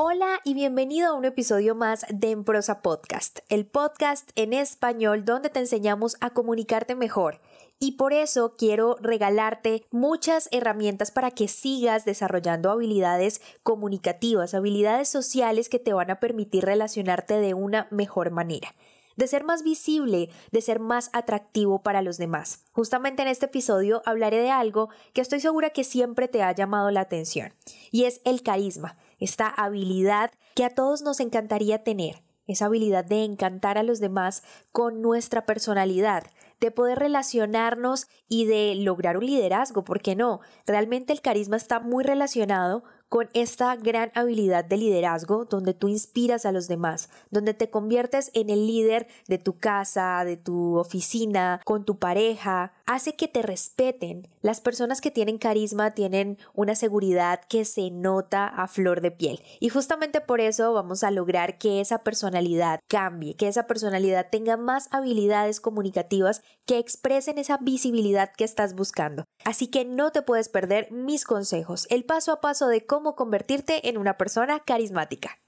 Hola y bienvenido a un episodio más de En Prosa Podcast, el podcast en español donde te enseñamos a comunicarte mejor y por eso quiero regalarte muchas herramientas para que sigas desarrollando habilidades comunicativas, habilidades sociales que te van a permitir relacionarte de una mejor manera de ser más visible, de ser más atractivo para los demás. Justamente en este episodio hablaré de algo que estoy segura que siempre te ha llamado la atención, y es el carisma, esta habilidad que a todos nos encantaría tener, esa habilidad de encantar a los demás con nuestra personalidad, de poder relacionarnos y de lograr un liderazgo, ¿por qué no? Realmente el carisma está muy relacionado con esta gran habilidad de liderazgo donde tú inspiras a los demás, donde te conviertes en el líder de tu casa, de tu oficina, con tu pareja, hace que te respeten. Las personas que tienen carisma tienen una seguridad que se nota a flor de piel. Y justamente por eso vamos a lograr que esa personalidad cambie, que esa personalidad tenga más habilidades comunicativas que expresen esa visibilidad que estás buscando. Así que no te puedes perder mis consejos, el paso a paso de cómo cómo convertirte en una persona carismática.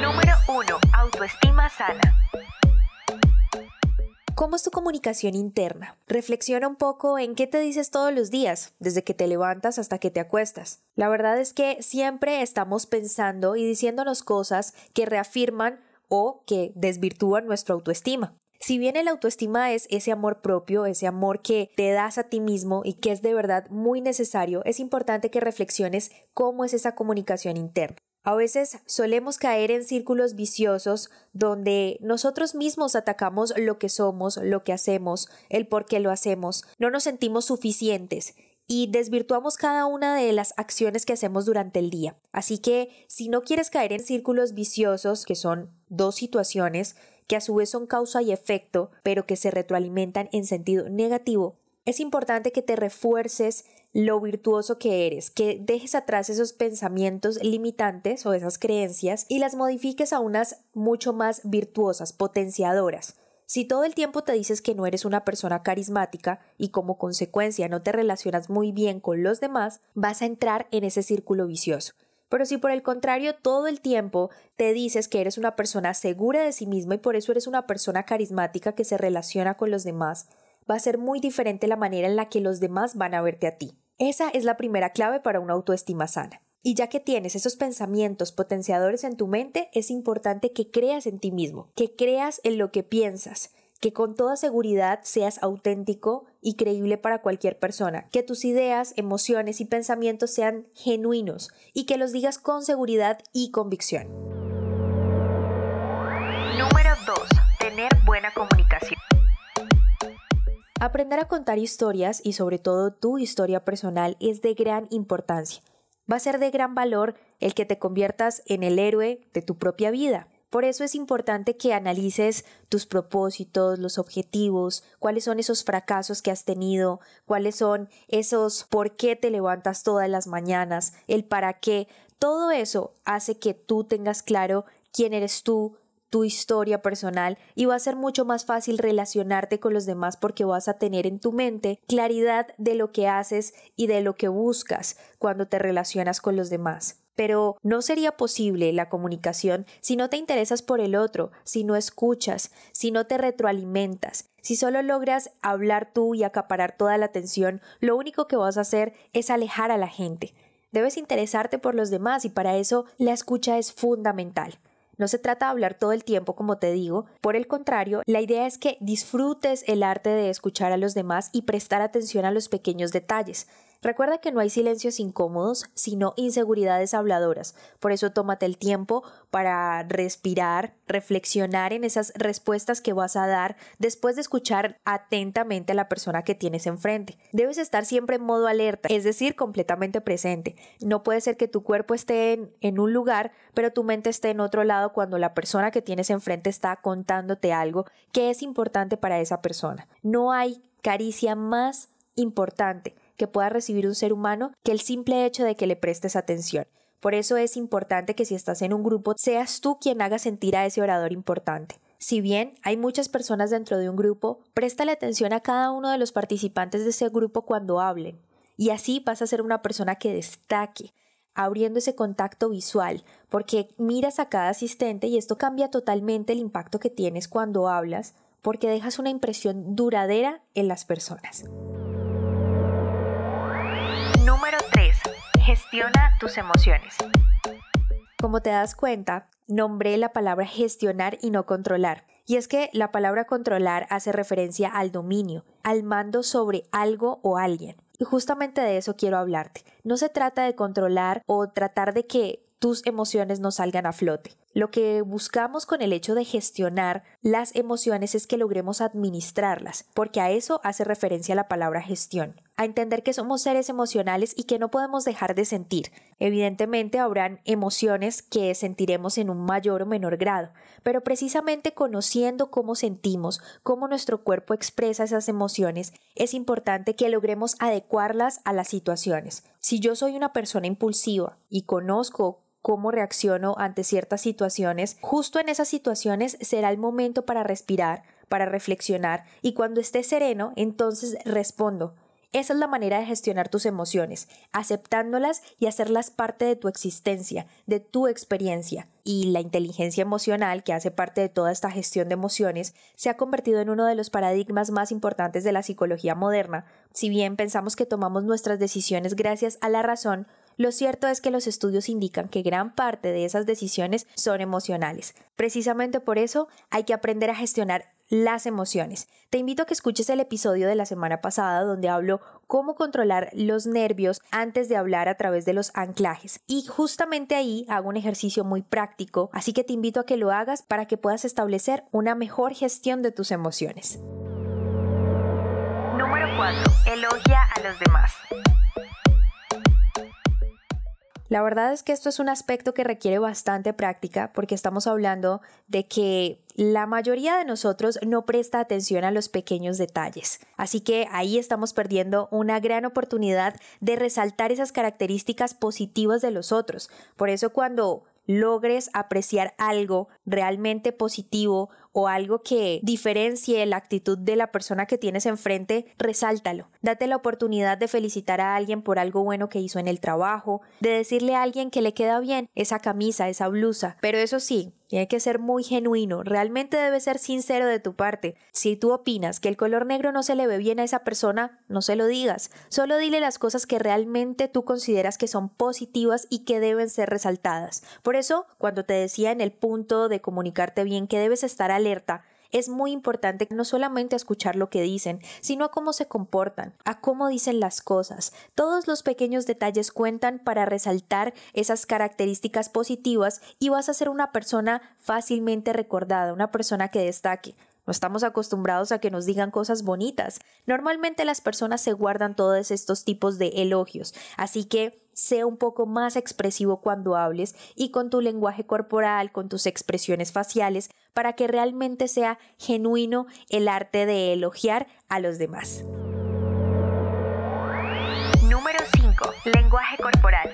Número 1. Autoestima sana. ¿Cómo es tu comunicación interna? Reflexiona un poco en qué te dices todos los días, desde que te levantas hasta que te acuestas. La verdad es que siempre estamos pensando y diciéndonos cosas que reafirman o que desvirtúan nuestra autoestima. Si bien el autoestima es ese amor propio, ese amor que te das a ti mismo y que es de verdad muy necesario, es importante que reflexiones cómo es esa comunicación interna. A veces solemos caer en círculos viciosos donde nosotros mismos atacamos lo que somos, lo que hacemos, el por qué lo hacemos, no nos sentimos suficientes y desvirtuamos cada una de las acciones que hacemos durante el día. Así que si no quieres caer en círculos viciosos, que son dos situaciones, que a su vez son causa y efecto, pero que se retroalimentan en sentido negativo, es importante que te refuerces lo virtuoso que eres, que dejes atrás esos pensamientos limitantes o esas creencias y las modifiques a unas mucho más virtuosas, potenciadoras. Si todo el tiempo te dices que no eres una persona carismática y como consecuencia no te relacionas muy bien con los demás, vas a entrar en ese círculo vicioso. Pero si por el contrario todo el tiempo te dices que eres una persona segura de sí misma y por eso eres una persona carismática que se relaciona con los demás, va a ser muy diferente la manera en la que los demás van a verte a ti. Esa es la primera clave para una autoestima sana. Y ya que tienes esos pensamientos potenciadores en tu mente, es importante que creas en ti mismo, que creas en lo que piensas, que con toda seguridad seas auténtico y creíble para cualquier persona, que tus ideas, emociones y pensamientos sean genuinos y que los digas con seguridad y convicción. Número 2. Tener buena comunicación. Aprender a contar historias y sobre todo tu historia personal es de gran importancia. Va a ser de gran valor el que te conviertas en el héroe de tu propia vida. Por eso es importante que analices tus propósitos, los objetivos, cuáles son esos fracasos que has tenido, cuáles son esos por qué te levantas todas las mañanas, el para qué. Todo eso hace que tú tengas claro quién eres tú, tu historia personal y va a ser mucho más fácil relacionarte con los demás porque vas a tener en tu mente claridad de lo que haces y de lo que buscas cuando te relacionas con los demás. Pero no sería posible la comunicación si no te interesas por el otro, si no escuchas, si no te retroalimentas. Si solo logras hablar tú y acaparar toda la atención, lo único que vas a hacer es alejar a la gente. Debes interesarte por los demás y para eso la escucha es fundamental. No se trata de hablar todo el tiempo, como te digo, por el contrario, la idea es que disfrutes el arte de escuchar a los demás y prestar atención a los pequeños detalles. Recuerda que no hay silencios incómodos, sino inseguridades habladoras. Por eso tómate el tiempo para respirar, reflexionar en esas respuestas que vas a dar después de escuchar atentamente a la persona que tienes enfrente. Debes estar siempre en modo alerta, es decir, completamente presente. No puede ser que tu cuerpo esté en, un lugar, pero tu mente esté en otro lado cuando la persona que tienes enfrente está contándote algo que es importante para esa persona. No hay caricia más importante que pueda recibir un ser humano que el simple hecho de que le prestes atención. Por eso es importante que si estás en un grupo seas tú quien haga sentir a ese orador importante. Si bien hay muchas personas dentro de un grupo, préstale atención a cada uno de los participantes de ese grupo cuando hablen. Y así vas a ser una persona que destaque, abriendo ese contacto visual, porque miras a cada asistente y esto cambia totalmente el impacto que tienes cuando hablas, porque dejas una impresión duradera en las personas. Gestiona tus emociones. Como te das cuenta, nombré la palabra gestionar y no controlar. Y es que la palabra controlar hace referencia al dominio, al mando sobre algo o alguien. Y justamente de eso quiero hablarte. No se trata de controlar o tratar de que tus emociones no salgan a flote. Lo que buscamos con el hecho de gestionar las emociones es que logremos administrarlas, porque a eso hace referencia la palabra gestión, a entender que somos seres emocionales y que no podemos dejar de sentir. Evidentemente habrán emociones que sentiremos en un mayor o menor grado, pero precisamente conociendo cómo sentimos, cómo nuestro cuerpo expresa esas emociones, es importante que logremos adecuarlas a las situaciones. Si yo soy una persona impulsiva y conozco cómo reacciono ante ciertas situaciones, justo en esas situaciones será el momento para respirar, para reflexionar y cuando esté sereno, entonces respondo. Esa es la manera de gestionar tus emociones, aceptándolas y hacerlas parte de tu existencia, de tu experiencia. Y la inteligencia emocional, que hace parte de toda esta gestión de emociones, se ha convertido en uno de los paradigmas más importantes de la psicología moderna. Si bien pensamos que tomamos nuestras decisiones gracias a la razón, lo cierto es que los estudios indican que gran parte de esas decisiones son emocionales. Precisamente por eso hay que aprender a gestionar las emociones. Te invito a que escuches el episodio de la semana pasada donde hablo cómo controlar los nervios antes de hablar a través de los anclajes. Y justamente ahí hago un ejercicio muy práctico, así que te invito a que lo hagas para que puedas establecer una mejor gestión de tus emociones. Número 4. Elogia a los demás. La verdad es que esto es un aspecto que requiere bastante práctica porque estamos hablando de que la mayoría de nosotros no presta atención a los pequeños detalles. Así que ahí estamos perdiendo una gran oportunidad de resaltar esas características positivas de los otros. Por eso cuando logres apreciar algo realmente positivo o algo que diferencie la actitud de la persona que tienes enfrente, resáltalo. Date la oportunidad de felicitar a alguien por algo bueno que hizo en el trabajo, de decirle a alguien que le queda bien esa camisa, esa blusa. Pero eso sí, tiene que ser muy genuino, realmente debe ser sincero de tu parte. Si tú opinas que el color negro no se le ve bien a esa persona, no se lo digas. Solo dile las cosas que realmente tú consideras que son positivas y que deben ser resaltadas. Por eso, cuando te decía en el punto de comunicarte bien que debes estar alerta, es muy importante no solamente escuchar lo que dicen, sino a cómo se comportan, a cómo dicen las cosas. Todos los pequeños detalles cuentan para resaltar esas características positivas y vas a ser una persona fácilmente recordada, una persona que destaque. No estamos acostumbrados a que nos digan cosas bonitas. Normalmente las personas se guardan todos estos tipos de elogios, así que sea un poco más expresivo cuando hables y con tu lenguaje corporal, con tus expresiones faciales, para que realmente sea genuino el arte de elogiar a los demás. Número 5. Lenguaje corporal.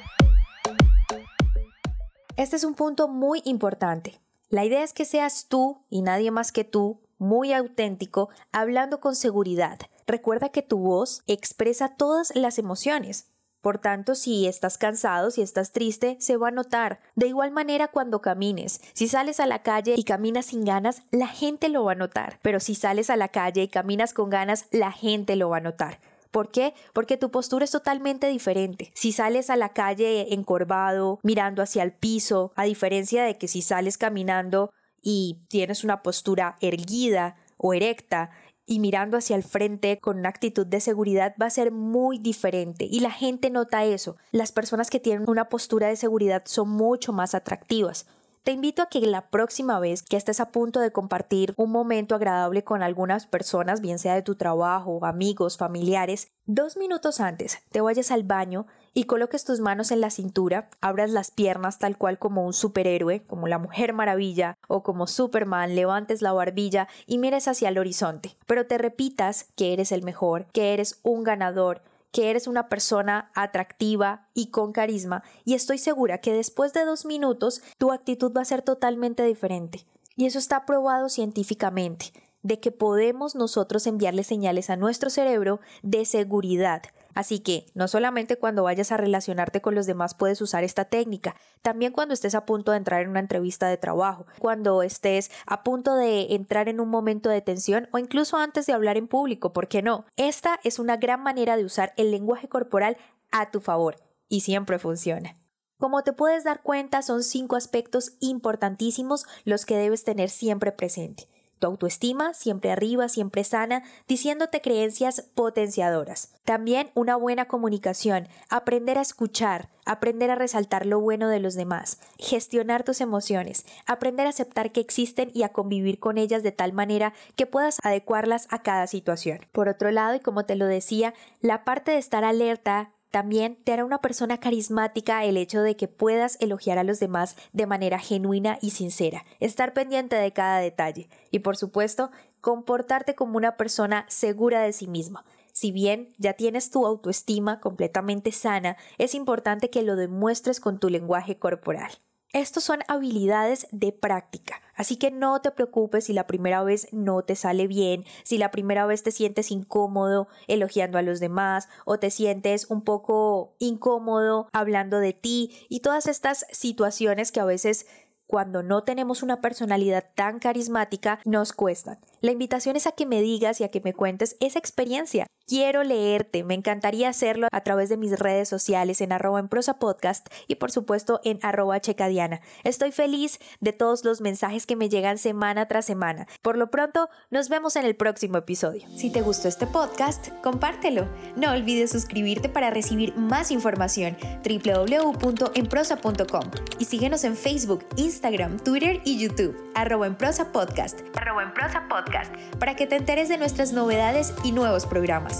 Este es un punto muy importante. La idea es que seas tú y nadie más que tú, muy auténtico, hablando con seguridad. Recuerda que tu voz expresa todas las emociones, por tanto, si estás cansado, si estás triste, se va a notar. De igual manera cuando camines. Si sales a la calle y caminas sin ganas, la gente lo va a notar. Pero si sales a la calle y caminas con ganas, la gente lo va a notar. ¿Por qué? Porque tu postura es totalmente diferente. Si sales a la calle encorvado, mirando hacia el piso, a diferencia de que si sales caminando y tienes una postura erguida o erecta, y mirando hacia el frente con una actitud de seguridad va a ser muy diferente y la gente nota eso. Las personas que tienen una postura de seguridad son mucho más atractivas. Te invito a que la próxima vez que estés a punto de compartir un momento agradable con algunas personas, bien sea de tu trabajo, amigos, familiares, dos minutos antes te vayas al baño y coloques tus manos en la cintura, abras las piernas tal cual como un superhéroe, como la Mujer Maravilla o como Superman, levantes la barbilla y mires hacia el horizonte, pero te repitas que eres el mejor, que eres un ganador, que eres una persona atractiva y con carisma y estoy segura que después de dos minutos tu actitud va a ser totalmente diferente. Y eso está probado científicamente, de que podemos nosotros enviarle señales a nuestro cerebro de seguridad, Así que no solamente cuando vayas a relacionarte con los demás puedes usar esta técnica, también cuando estés a punto de entrar en una entrevista de trabajo, cuando estés a punto de entrar en un momento de tensión o incluso antes de hablar en público, ¿por qué no? Esta es una gran manera de usar el lenguaje corporal a tu favor y siempre funciona. Como te puedes dar cuenta, son cinco aspectos importantísimos los que debes tener siempre presente tu autoestima siempre arriba, siempre sana, diciéndote creencias potenciadoras. También una buena comunicación, aprender a escuchar, aprender a resaltar lo bueno de los demás, gestionar tus emociones, aprender a aceptar que existen y a convivir con ellas de tal manera que puedas adecuarlas a cada situación. Por otro lado, y como te lo decía, la parte de estar alerta, también te hará una persona carismática el hecho de que puedas elogiar a los demás de manera genuina y sincera, estar pendiente de cada detalle y por supuesto comportarte como una persona segura de sí misma. Si bien ya tienes tu autoestima completamente sana, es importante que lo demuestres con tu lenguaje corporal. Estos son habilidades de práctica, así que no te preocupes si la primera vez no te sale bien, si la primera vez te sientes incómodo elogiando a los demás o te sientes un poco incómodo hablando de ti y todas estas situaciones que a veces cuando no tenemos una personalidad tan carismática nos cuestan. La invitación es a que me digas y a que me cuentes esa experiencia. Quiero leerte, me encantaría hacerlo a través de mis redes sociales en arroba en prosa podcast y por supuesto en arroba checadiana. Estoy feliz de todos los mensajes que me llegan semana tras semana. Por lo pronto, nos vemos en el próximo episodio. Si te gustó este podcast, compártelo. No olvides suscribirte para recibir más información www.enprosa.com y síguenos en Facebook, Instagram, Twitter y YouTube arroba en prosa podcast arroba en prosa podcast para que te enteres de nuestras novedades y nuevos programas.